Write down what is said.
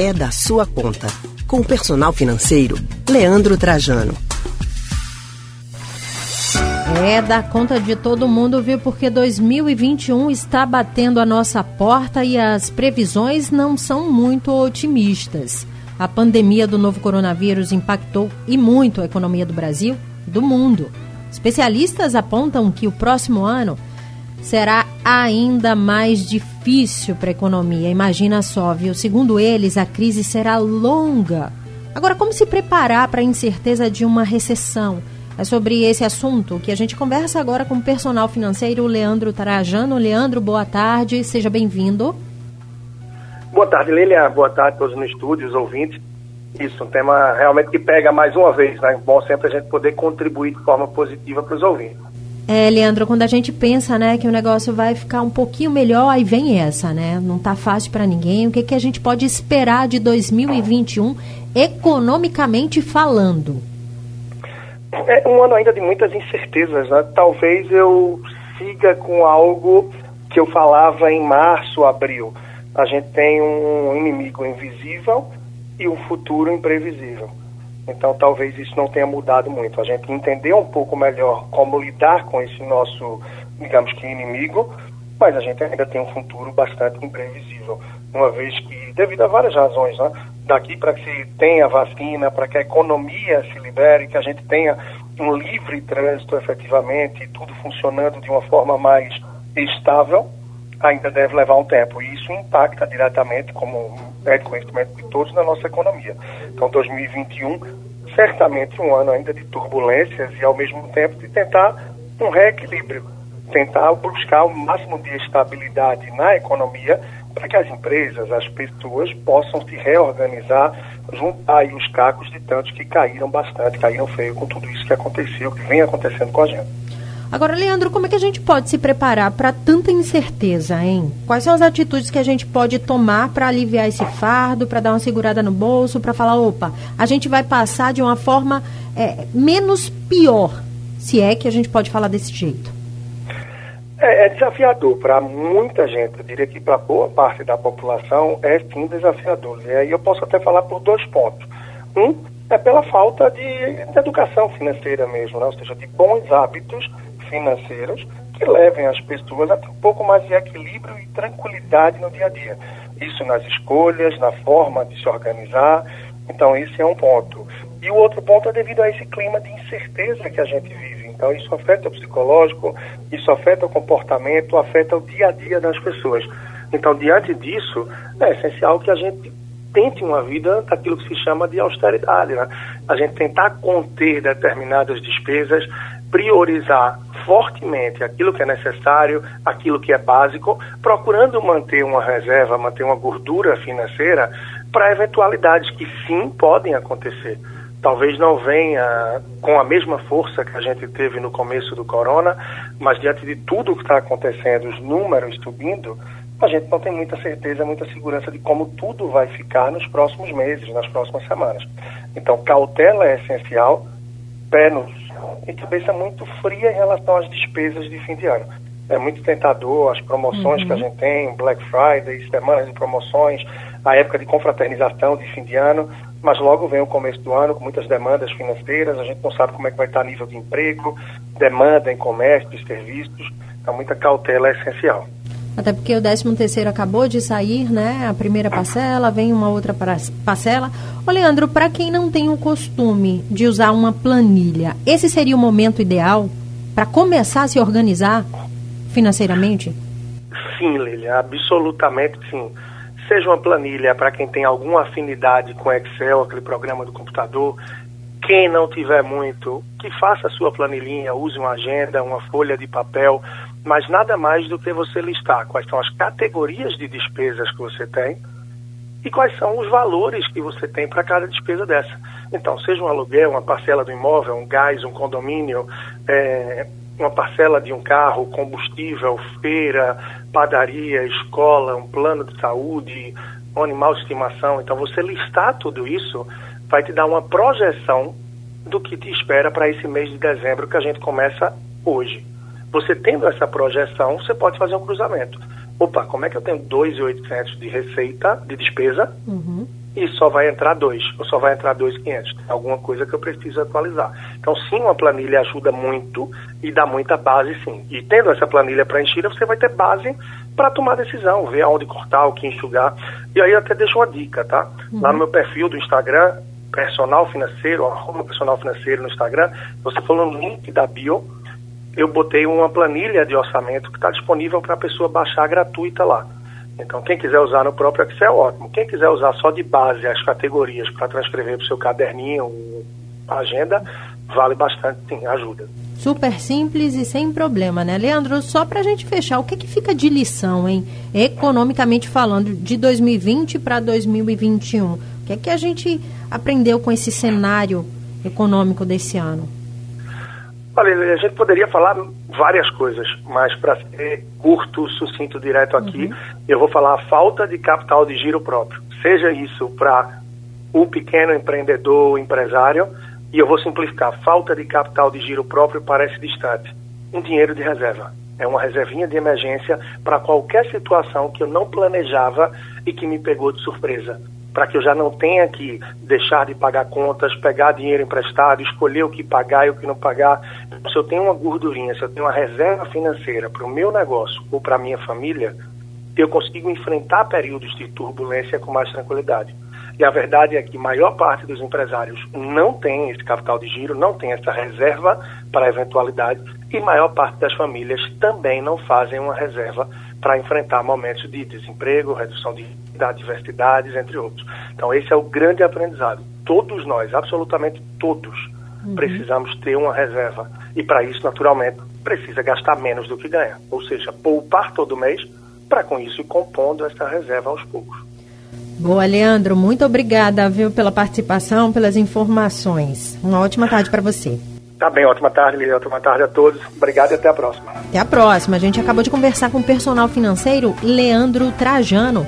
é da sua conta. Com o personal financeiro, Leandro Trajano. É da conta de todo mundo, viu? Porque 2021 está batendo a nossa porta e as previsões não são muito otimistas. A pandemia do novo coronavírus impactou e muito a economia do Brasil e do mundo. Especialistas apontam que o próximo ano será ainda mais difícil para a economia. Imagina só, viu? Segundo eles, a crise será longa. Agora, como se preparar para a incerteza de uma recessão? É sobre esse assunto que a gente conversa agora com o personal financeiro Leandro Tarajano. Leandro, boa tarde, seja bem-vindo. Boa tarde, Lilia. Boa tarde a todos no estúdio, os ouvintes. Isso, um tema realmente que pega mais uma vez, né? Bom sempre a gente poder contribuir de forma positiva para os ouvintes. É, Leandro, quando a gente pensa, né, que o negócio vai ficar um pouquinho melhor, aí vem essa, né? Não tá fácil para ninguém. O que, que a gente pode esperar de 2021 economicamente falando? É um ano ainda de muitas incertezas, né? Talvez eu siga com algo que eu falava em março, abril. A gente tem um inimigo invisível e um futuro imprevisível. Então, talvez isso não tenha mudado muito. A gente entender um pouco melhor como lidar com esse nosso, digamos que, inimigo, mas a gente ainda tem um futuro bastante imprevisível. Uma vez que, devido a várias razões, né? daqui para que se tenha vacina, para que a economia se libere, que a gente tenha um livre trânsito efetivamente, tudo funcionando de uma forma mais estável, ainda deve levar um tempo. E isso impacta diretamente, como é conhecimento de todos, na nossa economia. Então, 2021, certamente um ano ainda de turbulências e, ao mesmo tempo, de tentar um reequilíbrio, tentar buscar o máximo de estabilidade na economia para que as empresas, as pessoas possam se reorganizar, juntar aí os cacos de tantos que caíram bastante, caíram feio com tudo isso que aconteceu, que vem acontecendo com a gente. Agora, Leandro, como é que a gente pode se preparar para tanta incerteza, hein? Quais são as atitudes que a gente pode tomar para aliviar esse fardo, para dar uma segurada no bolso, para falar, opa, a gente vai passar de uma forma é, menos pior, se é que a gente pode falar desse jeito? É, é desafiador para muita gente, eu diria que para boa parte da população é sim desafiador. E aí eu posso até falar por dois pontos. Um é pela falta de, de educação financeira mesmo, né? ou seja, de bons hábitos financeiros que levem as pessoas a ter um pouco mais de equilíbrio e tranquilidade no dia a dia. Isso nas escolhas, na forma de se organizar. Então, esse é um ponto. E o outro ponto é devido a esse clima de incerteza que a gente vive. Então, isso afeta o psicológico, isso afeta o comportamento, afeta o dia a dia das pessoas. Então, diante disso, é essencial que a gente tente uma vida daquilo que se chama de austeridade. Né? A gente tentar conter determinadas despesas, priorizar fortemente aquilo que é necessário, aquilo que é básico, procurando manter uma reserva, manter uma gordura financeira para eventualidades que sim podem acontecer. Talvez não venha com a mesma força que a gente teve no começo do corona, mas diante de tudo que está acontecendo, os números subindo, a gente não tem muita certeza, muita segurança de como tudo vai ficar nos próximos meses, nas próximas semanas. Então, cautela é essencial, pé no e cabeça muito fria em relação às despesas de fim de ano. É muito tentador as promoções uhum. que a uhum. gente tem, Black Friday, semanas de promoções, a época de confraternização de fim de ano, mas logo vem o começo do ano com muitas demandas financeiras, a gente não sabe como é que vai estar nível de emprego, demanda em comércio, serviços, então muita cautela é essencial. Até porque o 13 terceiro acabou de sair, né? A primeira parcela, vem uma outra parcela. Ô, Leandro, para quem não tem o costume de usar uma planilha, esse seria o momento ideal para começar a se organizar financeiramente? Sim, Lilia, absolutamente sim. Seja uma planilha para quem tem alguma afinidade com Excel, aquele programa do computador, quem não tiver muito, que faça a sua planilhinha, use uma agenda, uma folha de papel, mas nada mais do que você listar quais são as categorias de despesas que você tem e quais são os valores que você tem para cada despesa dessa. Então, seja um aluguel, uma parcela do imóvel, um gás, um condomínio, é, uma parcela de um carro, combustível, feira, padaria, escola, um plano de saúde, um animal de estimação. Então, você listar tudo isso vai te dar uma projeção do que te espera para esse mês de dezembro que a gente começa hoje. Você tendo essa projeção, você pode fazer um cruzamento. Opa, como é que eu tenho 2.800 de receita, de despesa, uhum. e só vai entrar dois, ou só vai entrar dois quinhentos. Alguma coisa que eu preciso atualizar. Então, sim, uma planilha ajuda muito e dá muita base, sim. E tendo essa planilha preenchida, você vai ter base para tomar decisão, ver aonde cortar, o que enxugar. E aí até deixo uma dica, tá? Uhum. Lá no meu perfil do Instagram, personal financeiro, arroba personal financeiro no Instagram, você falou no link da bio, eu botei uma planilha de orçamento que está disponível para a pessoa baixar gratuita lá. Então, quem quiser usar no próprio Excel, ótimo. Quem quiser usar só de base as categorias para transcrever para o seu caderninho, agenda, vale bastante, sim, ajuda. Super simples e sem problema, né? Leandro, só para a gente fechar, o que, que fica de lição, hein? Economicamente falando, de 2020 para 2021? O que é que a gente aprendeu com esse cenário econômico desse ano? Olha, a gente poderia falar várias coisas, mas para ser curto, sucinto, direto aqui, uhum. eu vou falar a falta de capital de giro próprio. Seja isso para o pequeno empreendedor, empresário, e eu vou simplificar, falta de capital de giro próprio parece distante. Um dinheiro de reserva. É uma reservinha de emergência para qualquer situação que eu não planejava e que me pegou de surpresa para que eu já não tenha que deixar de pagar contas, pegar dinheiro emprestado, escolher o que pagar e o que não pagar. Se eu tenho uma gordurinha, se eu tenho uma reserva financeira para o meu negócio ou para a minha família, eu consigo enfrentar períodos de turbulência com mais tranquilidade. E a verdade é que a maior parte dos empresários não tem esse capital de giro, não tem essa reserva para eventualidade, e maior parte das famílias também não fazem uma reserva para enfrentar momentos de desemprego, redução de diversidades, entre outros. Então, esse é o grande aprendizado. Todos nós, absolutamente todos, uhum. precisamos ter uma reserva. E para isso, naturalmente, precisa gastar menos do que ganha. Ou seja, poupar todo mês para com isso ir compondo essa reserva aos poucos. Boa, Leandro. Muito obrigada, viu, pela participação, pelas informações. Uma ótima tarde para você. Tá bem, ótima tarde, Lilian. Ótima tarde a todos. Obrigado e até a próxima. Até a próxima. A gente acabou de conversar com o personal financeiro Leandro Trajano.